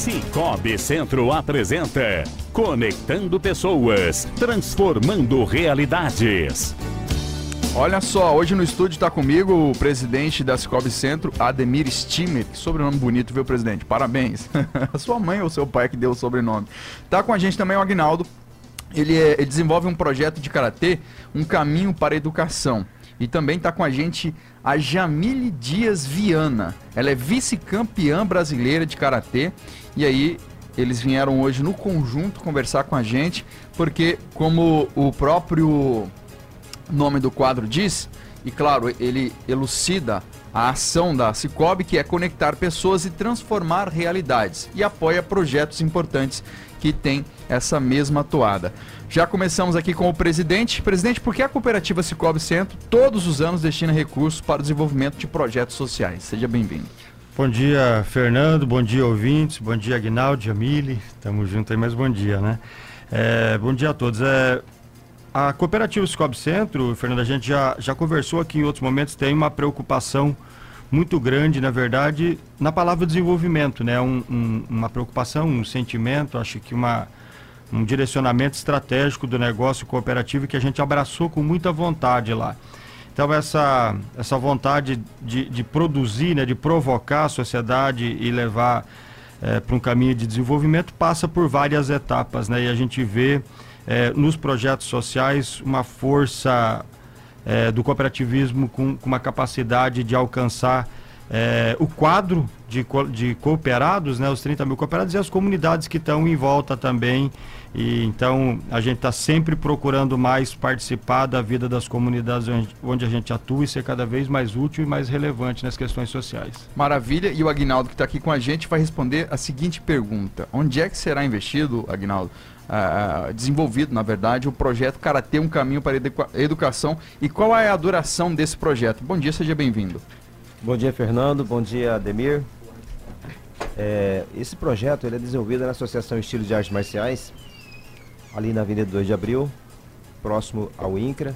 Cicobi Centro apresenta Conectando Pessoas, transformando realidades. Olha só, hoje no estúdio está comigo o presidente da Cicobi Centro, Ademir Stimer. Que sobrenome bonito, viu, presidente? Parabéns. A sua mãe ou seu pai que deu o sobrenome. Tá com a gente também o Agnaldo. Ele, é, ele desenvolve um projeto de karatê, um caminho para a educação. E também está com a gente a Jamile Dias Viana. Ela é vice-campeã brasileira de karatê. E aí, eles vieram hoje no conjunto conversar com a gente, porque, como o próprio nome do quadro diz, e claro, ele elucida a ação da Cicobi, que é conectar pessoas e transformar realidades, e apoia projetos importantes que têm essa mesma toada. Já começamos aqui com o presidente. Presidente, por que a cooperativa Cicobi Centro todos os anos destina recursos para o desenvolvimento de projetos sociais? Seja bem-vindo. Bom dia, Fernando. Bom dia, ouvintes. Bom dia, Aguinaldo, Jamile. Tamo junto aí, mas bom dia, né? É, bom dia a todos. É, a cooperativa Cicobi Centro, Fernando, a gente já, já conversou aqui em outros momentos, tem uma preocupação muito grande, na verdade, na palavra desenvolvimento, né? Um, um, uma preocupação, um sentimento, acho que uma, um direcionamento estratégico do negócio cooperativo que a gente abraçou com muita vontade lá. Então essa, essa vontade de, de produzir, né, de provocar a sociedade e levar é, para um caminho de desenvolvimento passa por várias etapas, né? E a gente vê é, nos projetos sociais uma força é, do cooperativismo com, com, uma capacidade de alcançar é, o quadro de, de cooperados, né, os 30 mil cooperados e as comunidades que estão em volta também. E então a gente está sempre procurando mais participar da vida das comunidades onde, a gente atua e ser cada vez mais útil e mais relevante nas questões sociais. Maravilha. E o Agnaldo que está aqui com a gente vai responder a seguinte pergunta: Onde é que será investido, Agnaldo, uh, desenvolvido, na verdade, o projeto Karatê Um Caminho para a Educação e qual é a duração desse projeto? Bom dia, seja bem-vindo. Bom dia, Fernando. Bom dia, Ademir. É, esse projeto ele é desenvolvido na Associação Estilo de Artes Marciais, ali na Avenida 2 de Abril, próximo ao INCRA.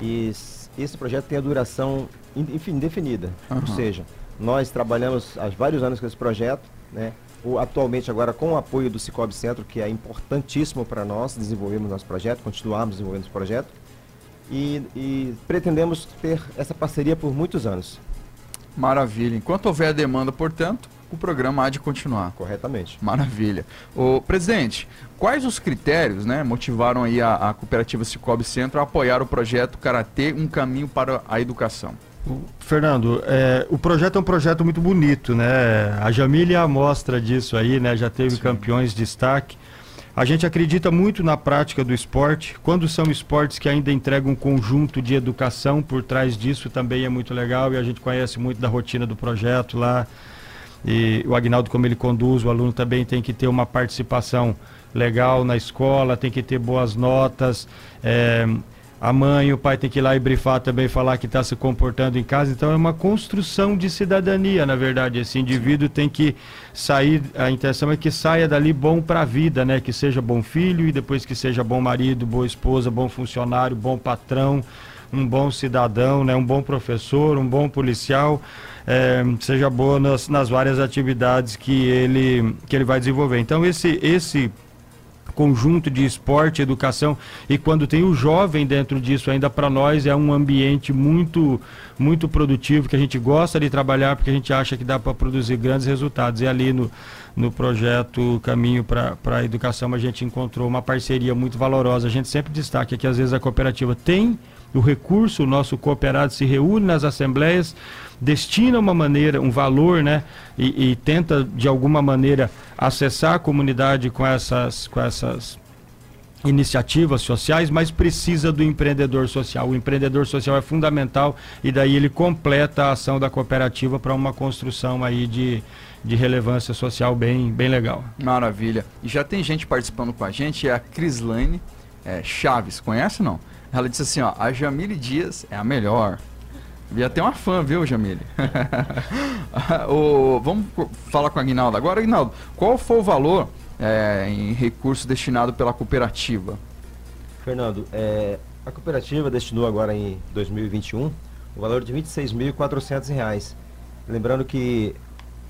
E esse projeto tem a duração indefinida. Uhum. Ou seja, nós trabalhamos há vários anos com esse projeto, né? O, atualmente agora com o apoio do Cicobi Centro, que é importantíssimo para nós desenvolvermos nosso projeto, continuarmos desenvolvendo esse projeto. E, e, pretendemos ter essa parceria por muitos anos. Maravilha. Enquanto houver a demanda, portanto, o programa há de continuar. Corretamente. Maravilha. O presidente, quais os critérios, né, motivaram aí a, a cooperativa Cicobi Centro a apoiar o projeto Karatê, um caminho para a educação? Fernando, é, o projeto é um projeto muito bonito, né? A Jamília é a mostra disso aí, né? Já teve Sim. campeões de destaque. A gente acredita muito na prática do esporte. Quando são esportes que ainda entregam um conjunto de educação por trás disso, também é muito legal. E a gente conhece muito da rotina do projeto lá. E o Agnaldo, como ele conduz, o aluno também tem que ter uma participação legal na escola, tem que ter boas notas. É, a mãe, o pai tem que ir lá e brifar também, falar que está se comportando em casa. Então é uma construção de cidadania, na verdade. Esse indivíduo tem que sair, a intenção é que saia dali bom para a vida, né? Que seja bom filho e depois que seja bom marido, boa esposa, bom funcionário, bom patrão, um bom cidadão, né? Um bom professor, um bom policial. É, seja bom nas, nas várias atividades que ele, que ele vai desenvolver. Então esse, esse conjunto de esporte, educação e quando tem o jovem dentro disso, ainda para nós é um ambiente muito muito produtivo que a gente gosta de trabalhar porque a gente acha que dá para produzir grandes resultados. E ali no, no projeto Caminho para a Educação a gente encontrou uma parceria muito valorosa. A gente sempre destaca que às vezes a cooperativa tem o recurso, o nosso cooperado se reúne nas assembleias, destina uma maneira, um valor, né, e, e, tenta de alguma maneira acessar a comunidade com essas, com essas iniciativas sociais, mas precisa do empreendedor social. O empreendedor social é fundamental e daí ele completa a ação da cooperativa para uma construção aí de, de relevância social bem, bem legal. Maravilha. E já tem gente participando com a gente, é a Crislane é, Chaves, conhece não? Ela disse assim, ó, a Jamile Dias é a melhor. Devia ter uma fã, viu, Jamile? o, vamos falar com a Aguinaldo agora. Aguinaldo, qual foi o valor é, em recurso destinado pela cooperativa? Fernando, é, a cooperativa destinou agora em 2021 o valor de R$ 26.400. Lembrando que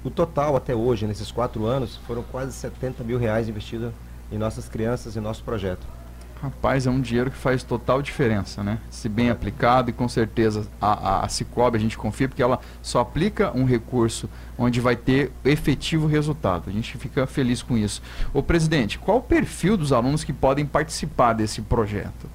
o total até hoje, nesses quatro anos, foram quase 70 mil reais investidos em nossas crianças e nosso projeto. Rapaz, é um dinheiro que faz total diferença, né? Se bem aplicado e com certeza a, a, a Cicobi a gente confia porque ela só aplica um recurso onde vai ter efetivo resultado. A gente fica feliz com isso. Ô presidente, qual o perfil dos alunos que podem participar desse projeto?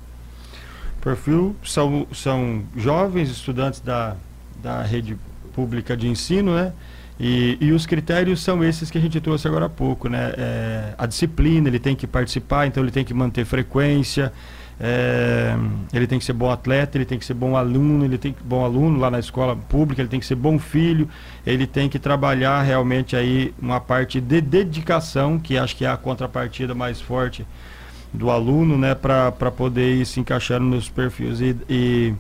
Perfil são, são jovens estudantes da, da rede pública de ensino, né? E, e, os critérios são esses que a gente trouxe agora há pouco, né? É, a disciplina, ele tem que participar, então ele tem que manter frequência, é, ele tem que ser bom atleta, ele tem que ser bom aluno, ele tem que bom aluno lá na escola pública, ele tem que ser bom filho, ele tem que trabalhar realmente aí uma parte de dedicação, que acho que é a contrapartida mais forte do aluno, né? Para poder ir se encaixando nos perfis e, e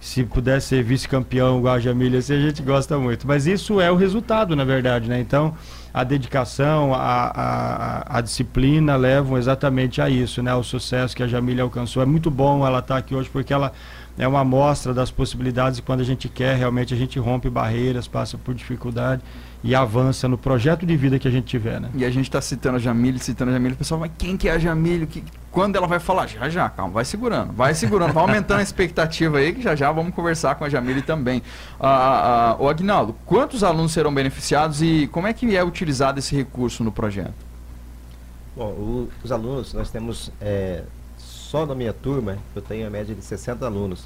se puder ser vice-campeão igual a Jamília, assim, a gente gosta muito. Mas isso é o resultado, na verdade, né? Então, a dedicação, a, a, a disciplina levam exatamente a isso, né? O sucesso que a Jamília alcançou. É muito bom ela estar tá aqui hoje porque ela é uma amostra das possibilidades e quando a gente quer, realmente a gente rompe barreiras, passa por dificuldade e avança no projeto de vida que a gente tiver, né? E a gente está citando a Jamile, citando a Jamile, o pessoal, mas quem que é a Jamile? Que, quando ela vai falar? Já, já, calma, vai segurando, vai segurando, vai aumentando a expectativa aí, que já já vamos conversar com a Jamile também. Ah, ah, ah, o Agnaldo, quantos alunos serão beneficiados e como é que é utilizado esse recurso no projeto? Bom, o, os alunos, nós temos, é, só na minha turma, eu tenho a média de 60 alunos.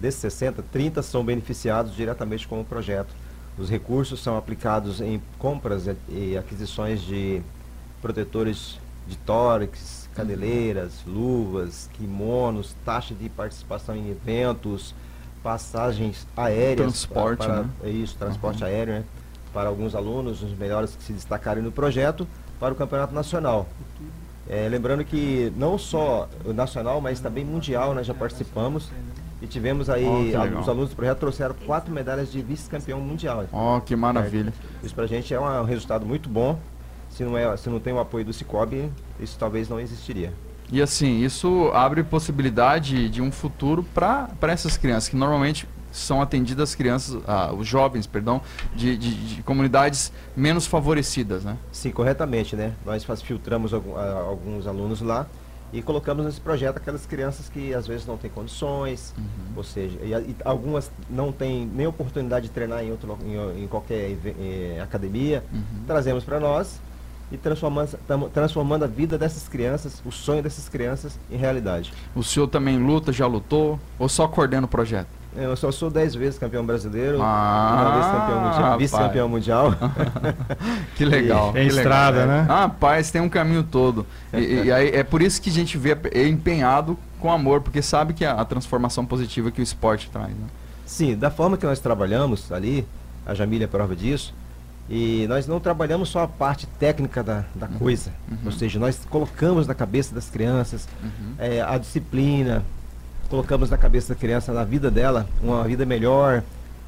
Desses 60, 30 são beneficiados diretamente com o projeto os recursos são aplicados em compras e aquisições de protetores de tórax, cadeleiras, luvas, kimonos, taxa de participação em eventos, passagens aéreas. Transporte, para, né? Isso, transporte uhum. aéreo, né? Para alguns alunos, os melhores que se destacarem no projeto, para o Campeonato Nacional. É, lembrando que não só o nacional, mas também mundial nós já participamos. E tivemos aí, oh, os alunos do projeto trouxeram quatro medalhas de vice-campeão mundial. Oh, que maravilha. É, isso pra gente é um resultado muito bom. Se não, é, se não tem o apoio do Cicobi, isso talvez não existiria. E assim, isso abre possibilidade de um futuro para essas crianças, que normalmente são atendidas crianças, ah, os jovens, perdão, de, de, de, comunidades menos favorecidas, né? Sim, corretamente, né? Nós filtramos algum, alguns alunos lá e colocamos nesse projeto aquelas crianças que às vezes não têm condições, uhum. ou seja, e, e, algumas não têm nem oportunidade de treinar em, outro, em, em qualquer eh, academia, uhum. trazemos para nós e transformando, transformando a vida dessas crianças, o sonho dessas crianças em realidade. O senhor também luta, já lutou, ou só coordena o projeto? Eu só sou 10 vezes campeão brasileiro, ah, uma vez campeão mundial, vice-campeão mundial. que legal. Tem estrada, legal, né? Ah, rapaz, tem um caminho todo. E, e, aí é por isso que a gente vê empenhado com amor, porque sabe que a, a transformação positiva que o esporte traz. Né? Sim, da forma que nós trabalhamos ali, a Jamília é prova disso, e nós não trabalhamos só a parte técnica da, da uhum, coisa, uhum. ou seja, nós colocamos na cabeça das crianças uhum. é, a disciplina, colocamos na cabeça da criança, na vida dela, uma vida melhor,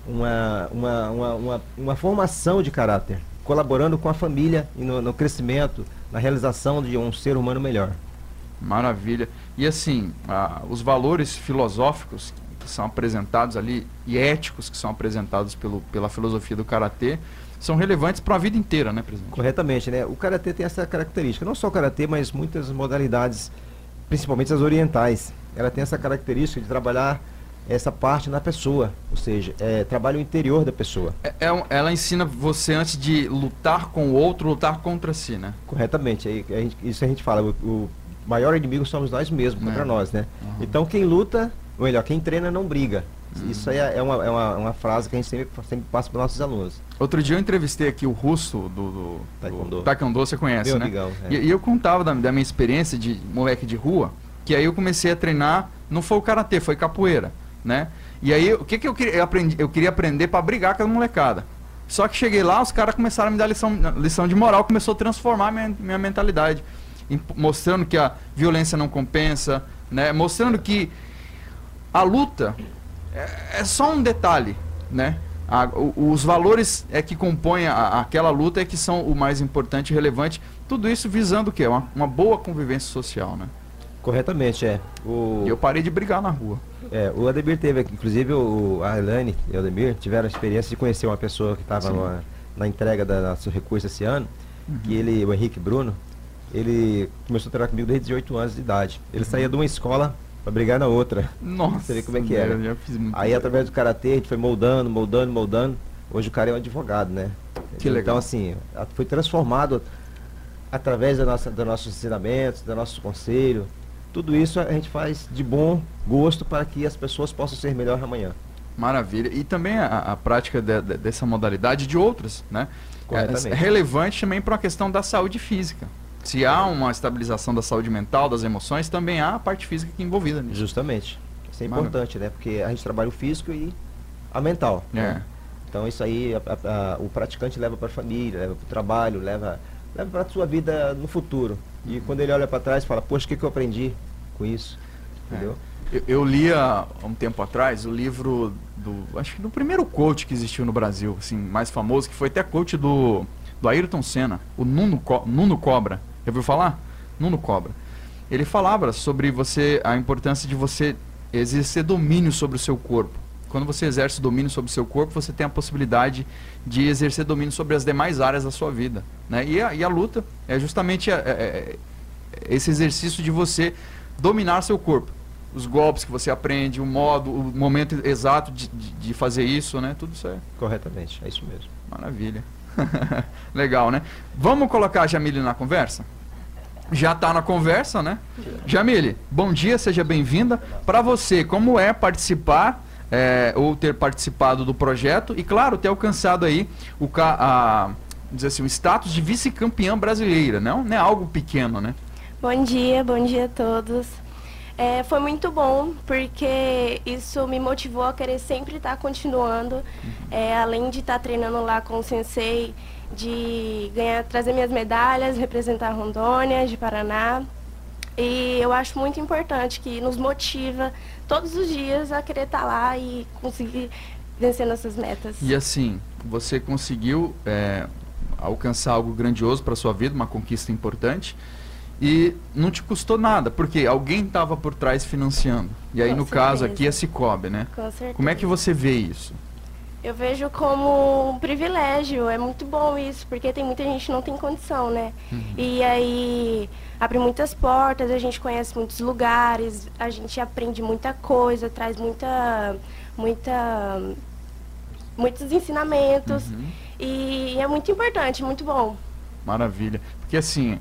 uma, uma, uma, uma, uma formação de caráter, colaborando com a família no, no crescimento, na realização de um ser humano melhor. Maravilha. E assim, ah, os valores filosóficos que são apresentados ali e éticos que são apresentados pelo, pela filosofia do karatê são relevantes para a vida inteira, né, presidente? Corretamente, né? O karatê tem essa característica, não só o karatê, mas muitas modalidades, principalmente as orientais ela tem essa característica de trabalhar essa parte na pessoa, ou seja, é, trabalha o interior da pessoa. É, é, ela ensina você antes de lutar com o outro, lutar contra si, né? Corretamente, a gente, isso a gente fala, o, o, maior inimigo somos nós mesmos, contra é. nós, né? Uhum. Então quem luta, ou melhor, quem treina não briga. Isso aí é, é uma, é uma, uma, frase que a gente sempre, sempre passa para nossos alunos. Outro dia eu entrevistei aqui o russo do, do Taekwondo, do Taekwondo você conhece, Meu né? Amigão, é. e, e, eu contava da, da minha experiência de moleque de rua, que aí eu comecei a treinar, não foi o karatê, foi capoeira, né? E aí o que que eu queria eu aprendi, eu queria aprender para brigar com a molecada. Só que cheguei lá, os caras começaram a me dar lição, lição de moral, começou a transformar minha, minha mentalidade, mostrando que a violência não compensa, né? Mostrando que a luta é, é só um detalhe, né? A, o, os valores é que compõem a, aquela luta é que são o mais importante e relevante. Tudo isso visando o quê? Uma, uma boa convivência social, né? Corretamente, é. O... E eu parei de brigar na rua. É, o Ademir teve inclusive o, a Elaine e o Ademir tiveram a experiência de conhecer uma pessoa que estava na entrega da nosso recurso esse ano, que ele, o Henrique Bruno, ele começou a treinar comigo desde 18 anos de idade. Ele saía de uma escola para brigar na outra. Nossa, Você vê como é que era. Aí através do karatê a gente foi moldando, moldando, moldando. Hoje o cara é um advogado, né? Que legal. Então assim, foi transformado através da nossa, dos nossos ensinamentos, do nosso conselho. Tudo isso a gente faz de bom gosto para que as pessoas possam ser melhor amanhã. Maravilha. E também a, a prática de- de- dessa modalidade de outras, né? É, é relevante também para a questão da saúde física. Se há uma estabilização da saúde mental, das emoções, também há a parte física aqui envolvida nisso. Justamente. Isso é importante, né? Porque a gente trabalha o físico e a mental. É. né? Então isso aí a- a- a- o praticante leva para a família, leva para o trabalho, leva, leva para a sua vida no futuro. E quando ele olha para trás, fala, poxa, o que, que eu aprendi com isso? Entendeu? Eu, eu li há um tempo atrás o livro do. Acho que do primeiro coach que existiu no Brasil, assim, mais famoso, que foi até coach do, do Ayrton Senna, o Nuno, Co- Nuno Cobra. Já ouviu falar? Nuno Cobra. Ele falava sobre você, a importância de você exercer domínio sobre o seu corpo. Quando você exerce domínio sobre o seu corpo, você tem a possibilidade de exercer domínio sobre as demais áreas da sua vida. Né? E, a, e a luta é justamente a- é- é- esse exercício de você dominar seu corpo. Os golpes que você aprende, o modo, o momento exato de, de, de fazer isso, né? Tudo isso é Corretamente, é isso mesmo. maravilha. Legal, né? Vamos colocar a Jamile na conversa? Já está na conversa, né? Jamile, bom dia, seja bem-vinda. Para você, como é participar é, ou ter participado do projeto e, claro, ter alcançado aí o, a, dizer assim, o status de vice-campeã brasileira, não, não é algo pequeno, né? Bom dia, bom dia a todos. É, foi muito bom porque isso me motivou a querer sempre estar continuando, é, além de estar treinando lá com o sensei, de ganhar, trazer minhas medalhas, representar Rondônia, de Paraná. E eu acho muito importante que nos motiva todos os dias a querer estar lá e conseguir vencer nossas metas. E assim, você conseguiu é, alcançar algo grandioso para sua vida, uma conquista importante, e não te custou nada, porque alguém estava por trás financiando. E aí, Com no caso certeza. aqui, é Cicobi, né? Com certeza. Como é que você vê isso? Eu vejo como um privilégio, é muito bom isso, porque tem muita gente que não tem condição, né? E aí abre muitas portas, a gente conhece muitos lugares, a gente aprende muita coisa, traz muita, muita, muitos ensinamentos. E é muito importante, muito bom. Maravilha. Porque assim,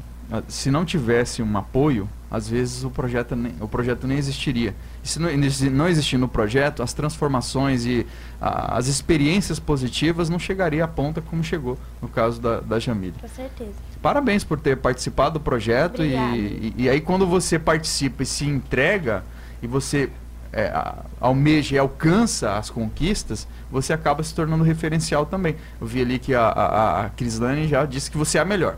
se não tivesse um apoio, às vezes o projeto nem, o projeto nem existiria. E se não, não existir no projeto, as transformações e ah, as experiências positivas não chegaria à ponta como chegou no caso da, da Jamile. Com certeza. Parabéns por ter participado do projeto e, e, e aí quando você participa e se entrega e você é, a- almeja e alcança as conquistas, você acaba se tornando referencial também. Eu vi ali que a, a, a Crislane já disse que você é a melhor.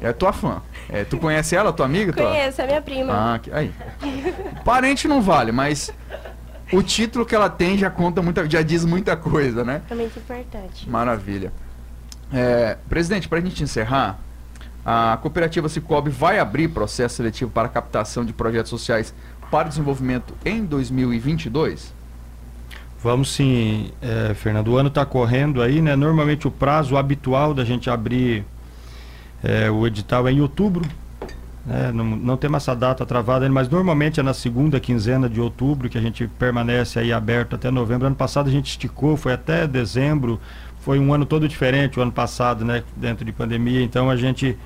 É tua fã. É, tu conhece ela, tua amiga? tua? Conheço, é minha prima. Ah, que- aí. Parente não vale, mas o título que ela tem já conta muita, já diz muita coisa, né? É muito importante. Maravilha. É, presidente, para a gente encerrar, a cooperativa Cicobi vai abrir processo seletivo para captação de projetos sociais para desenvolvimento em 2022? Vamos sim, é, Fernando. O ano está correndo aí, né? Normalmente o prazo habitual da gente abrir é, o edital é em outubro. né? Não, não temos essa data travada mas normalmente é na segunda quinzena de outubro que a gente permanece aí aberto até novembro. Ano passado a gente esticou, foi até dezembro. Foi um ano todo diferente o ano passado, né? Dentro de pandemia. Então a gente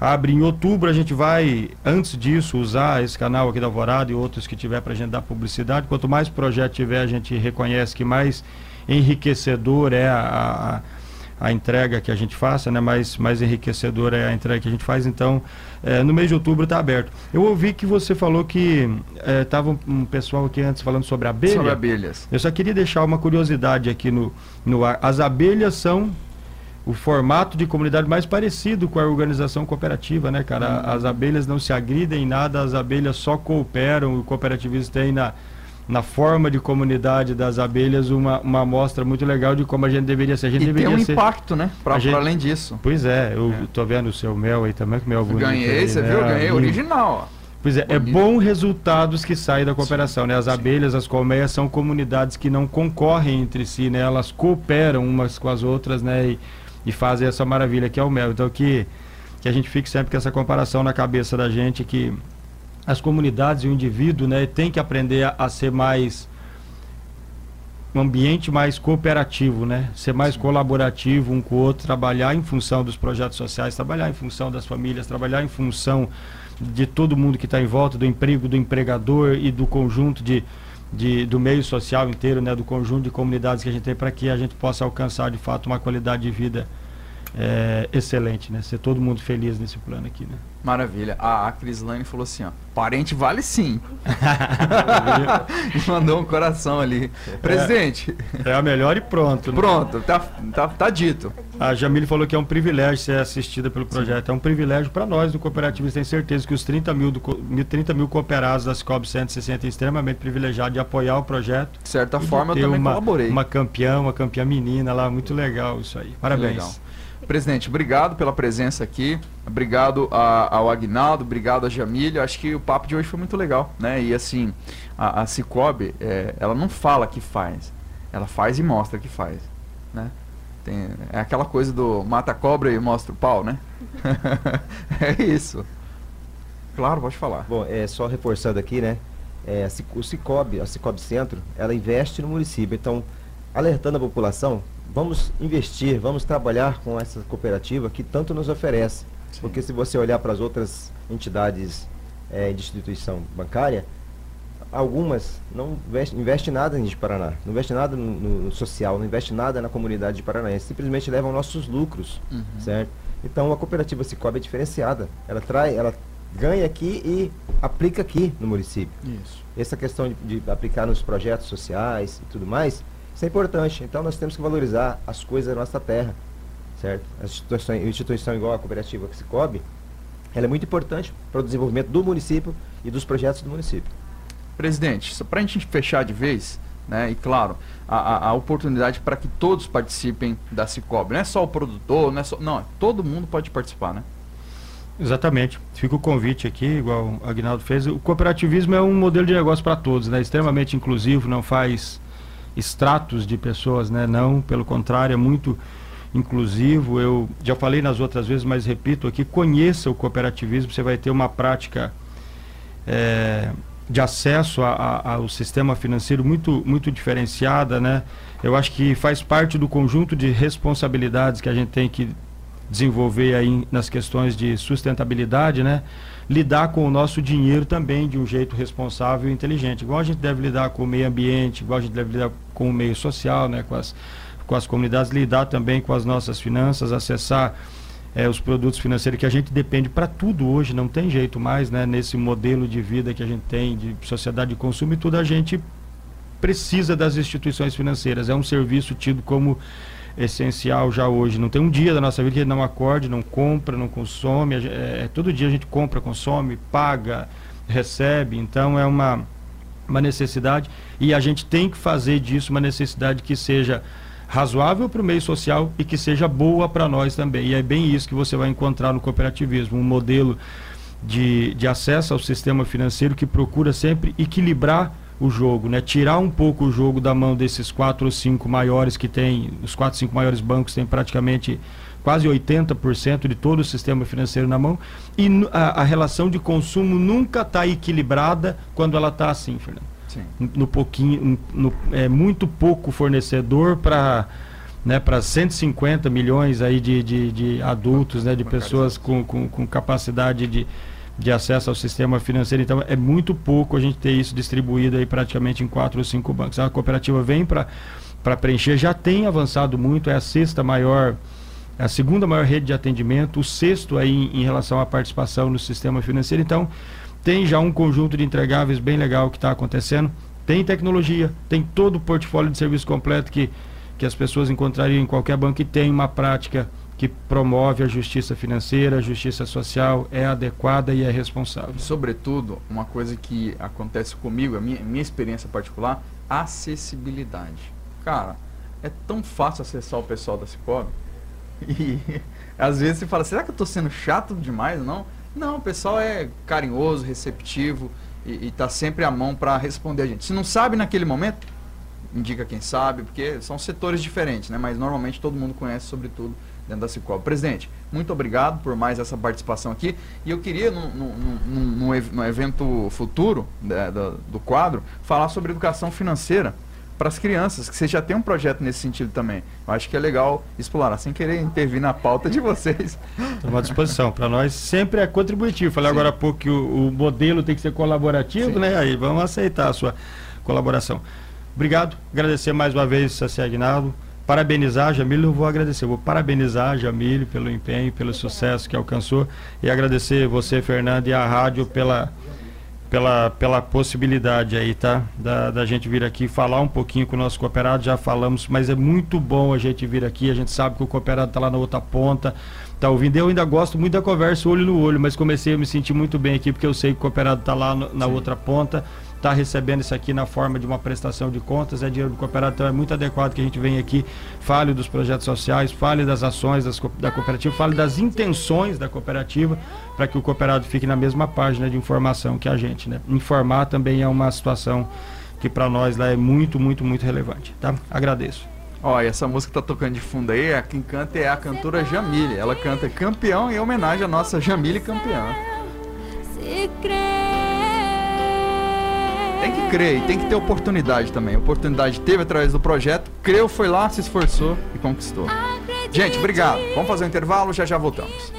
abre em outubro, a gente vai, antes disso, usar esse canal aqui da Alvorada e outros que tiver para a gente dar publicidade. Quanto mais projeto tiver, a gente reconhece que mais enriquecedor é a, a, a entrega que a gente faça, né? mais, mais enriquecedor é a entrega que a gente faz. Então, eh, no mês de outubro está aberto. Eu ouvi que você falou que estava um, um pessoal aqui antes falando sobre abelha. Sobre abelhas. Eu só queria deixar uma curiosidade aqui no, no ar. As abelhas são o formato de comunidade mais parecido com a organização cooperativa, né, cara? As abelhas não se agridem em nada, as abelhas só cooperam. O cooperativismo tem na, na forma de comunidade das abelhas uma, uma amostra muito legal de como a gente deveria ser. A gente E tem deveria um ser. impacto, né? Para gente- além disso. Pois é, eu É. tô vendo o seu mel aí também, que mel bonito. Ganhei, aí, você né? viu? Ganhei original. ó. Pois é, é bom resultados que saem da cooperação, sim, né? As sim. abelhas, as colmeias são comunidades que não concorrem entre si, né? Elas cooperam umas com as outras, né? E, e fazem essa maravilha que é o mel. Então que, que a gente fique sempre com essa comparação na cabeça da gente que as comunidades e o indivíduo, né, tem que aprender a, a ser mais um ambiente mais cooperativo, né? Ser mais Sim. colaborativo um com o outro, trabalhar em função dos projetos sociais, trabalhar em função das famílias, trabalhar em função de todo mundo que está em volta, do emprego do empregador e do conjunto de, de, do meio social inteiro, né? Do conjunto de comunidades que a gente tem para que a gente possa alcançar de fato uma qualidade de vida é, excelente, né? Ser todo mundo feliz nesse plano aqui, né? Maravilha. A, a Crislane falou assim, ó, parente vale sim. e mandou um coração ali. Presidente. É, é a melhor e pronto. Né? Pronto, tá, tá, tá dito. A Jamile falou que é um privilégio ser assistida pelo projeto. Sim. É um privilégio para nós do cooperativismo. Tenho certeza que os 30 mil, do, 30 mil cooperados da Cicobi 160 se sentem extremamente privilegiados de apoiar o projeto. De certa forma, eu também uma, colaborei. Uma campeã, uma campeã menina lá. Muito legal isso aí. Parabéns. Presidente, obrigado pela presença aqui. Obrigado a, ao Agnaldo, obrigado a Jamília. Acho que o papo de hoje foi muito legal, né? E assim, a, a Cicobi, é, ela não fala que faz, ela faz e mostra que faz, né? Tem, é aquela coisa do mata a cobra e mostra o pau, né? é isso. Claro, pode falar. Bom, é só reforçando aqui, né? É, o Cicobi, a Cicobi Centro, ela investe no município. Então, alertando a população, vamos investir, vamos trabalhar com essa cooperativa que tanto nos oferece. Sim. Porque se você olhar para as outras entidades é, de instituição bancária, algumas não investem investe nada em Paraná, não investe nada no, no, social, não investe nada na comunidade de Paranaense, simplesmente levam nossos lucros, uhum. certo? Então a cooperativa Cicobi é diferenciada, ela traz, ela ganha aqui e aplica aqui no município. Isso. Essa questão de, de aplicar nos projetos sociais e tudo mais, isso é importante. Então nós temos que valorizar as coisas da nossa terra, certo? A instituição, a instituição igual a cooperativa Cicobi, ela é muito importante para o desenvolvimento do município e dos projetos do município. Presidente, só para a gente fechar de vez, né, e claro, a, a, a oportunidade para que todos participem da Cicobi, não é só o produtor, não é só, não, todo mundo pode participar, né? Exatamente. Fica o convite aqui, igual o Agnaldo fez. O cooperativismo é um modelo de negócio para todos, né? Extremamente inclusivo, não faz estratos de pessoas, né? Não, pelo contrário, é muito inclusivo. Eu já falei nas outras vezes, mas repito aqui, conheça o cooperativismo, você vai ter uma prática é, de acesso a, a, ao sistema financeiro muito, muito diferenciada, né? Eu acho que faz parte do conjunto de responsabilidades que a gente tem que desenvolver aí nas questões de sustentabilidade, né? Lidar com o nosso dinheiro também de um jeito responsável e inteligente. Igual a gente deve lidar com o meio ambiente, igual a gente deve lidar com o meio social, né, com, as, com as comunidades, lidar também com as nossas finanças, acessar é, os produtos financeiros que a gente depende para tudo hoje, não tem jeito mais, né, nesse modelo de vida que a gente tem, de sociedade de consumo e tudo, a gente precisa das instituições financeiras. É um serviço tido como essencial já hoje. Não tem um dia da nossa vida que gente não acorde, não compra, não consome. É, é, todo dia a gente compra, consome, paga, recebe. Então é uma, uma necessidade e a gente tem que fazer disso uma necessidade que seja razoável para o meio social e que seja boa para nós também. E é bem isso que você vai encontrar no cooperativismo, um modelo de, de acesso ao sistema financeiro que procura sempre equilibrar o jogo, né? Tirar um pouco o jogo da mão desses quatro ou cinco maiores que tem, os quatro, cinco maiores bancos têm praticamente quase 80% de todo o sistema financeiro na mão e a, a relação de consumo nunca está equilibrada quando ela está assim, Fernando. Sim. No pouquinho, no, é muito pouco fornecedor para né, para 150 milhões aí de, de, de adultos, né, de pessoas com, com, com capacidade de, de acesso ao sistema financeiro. Então é muito pouco a gente ter isso distribuído aí praticamente em quatro ou cinco bancos. A cooperativa vem para preencher, já tem avançado muito, é a sexta maior, é a segunda maior rede de atendimento, o sexto aí em, em relação à participação no sistema financeiro. Então tem já um conjunto de entregáveis bem legal que está acontecendo. Tem tecnologia, tem todo o portfólio de serviço completo que, que as pessoas encontrariam em qualquer banco e tem uma prática que promove a justiça financeira, a justiça social, é adequada e é responsável. Sobretudo, uma coisa que acontece comigo, a minha, minha experiência particular, acessibilidade. Cara, é tão fácil acessar o pessoal da Cicobi. E às vezes você fala, será que eu estou sendo chato demais? Não. Não, o pessoal é carinhoso, receptivo e, e tá sempre à mão para responder a gente. Se não sabe naquele momento, indica quem sabe, porque são setores diferentes, né? Mas normalmente todo mundo conhece sobre tudo dentro da Cicobi. Presidente, muito obrigado por mais essa participação aqui. E eu queria, num, evento futuro né, do, do quadro, falar sobre educação financeira para as crianças, que você já tem um projeto nesse sentido também. Eu acho que é legal explorar, sem querer intervir na pauta de vocês. Estamos à disposição. Para nós sempre é contributivo. Falei Sim. agora há pouco que o, o, modelo tem que ser colaborativo, Sim. né? Aí vamos aceitar a sua colaboração. Obrigado, agradecer mais uma vez, Saci Aguinaldo. Parabenizar a Jamílio, eu vou agradecer, vou parabenizar a Jamílio pelo empenho, pelo sucesso que alcançou e agradecer você, Fernando, e a rádio pela pela, pela possibilidade aí, tá? Da, da gente vir aqui falar um pouquinho com o nosso cooperado, já falamos, mas é muito bom a gente vir aqui, a gente sabe que o cooperado está lá na outra ponta, tá ouvindo. Eu ainda gosto muito da conversa olho no olho, mas comecei a me sentir muito bem aqui, porque eu sei que o cooperado está lá no, na Sim. outra ponta está recebendo isso aqui na forma de uma prestação de contas, é dinheiro do cooperado, então é muito adequado que a gente venha aqui, fale dos projetos sociais, fale das ações das, da cooperativa, fale das intenções da cooperativa, para que o cooperado fique na mesma página de informação que a gente. Né? Informar também é uma situação que para nós lá é muito, muito, muito relevante. Tá? Agradeço. Ó, e essa música que tá tocando de fundo aí, a quem canta é a cantora Jamile. Ela canta Campeão em homenagem à nossa Jamile campeã. Se tem que crer e tem que ter oportunidade também. Oportunidade teve através do projeto, creu, foi lá, se esforçou e conquistou. Gente, obrigado. Vamos fazer um intervalo, já já voltamos.